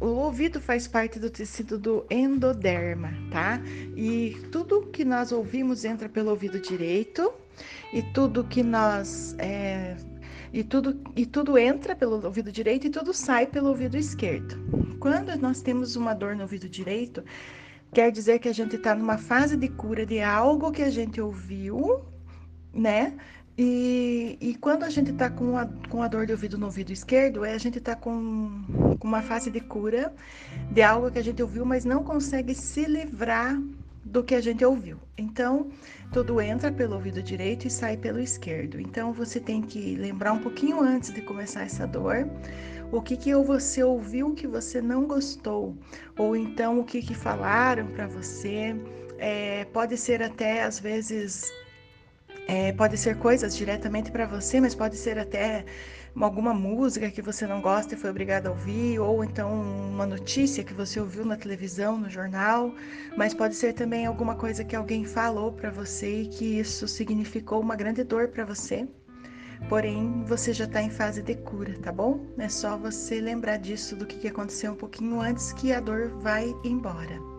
ouvido faz parte do tecido do endoderma, tá? E tudo que nós ouvimos entra pelo ouvido direito e tudo que nós é, e tudo, e tudo entra pelo ouvido direito e tudo sai pelo ouvido esquerdo. Quando nós temos uma dor no ouvido direito, quer dizer que a gente está numa fase de cura de algo que a gente ouviu, né? E, e quando a gente está com a, com a dor de ouvido no ouvido esquerdo, é a gente está com, com uma fase de cura de algo que a gente ouviu, mas não consegue se livrar do que a gente ouviu. Então, tudo entra pelo ouvido direito e sai pelo esquerdo. Então, você tem que lembrar um pouquinho antes de começar essa dor o que, que você ouviu que você não gostou, ou então o que, que falaram para você. É, pode ser até, às vezes, é, pode ser coisas diretamente para você, mas pode ser até alguma música que você não gosta e foi obrigado a ouvir, ou então uma notícia que você ouviu na televisão, no jornal, mas pode ser também alguma coisa que alguém falou para você e que isso significou uma grande dor para você. Porém, você já está em fase de cura, tá bom? É só você lembrar disso, do que aconteceu um pouquinho antes que a dor vai embora.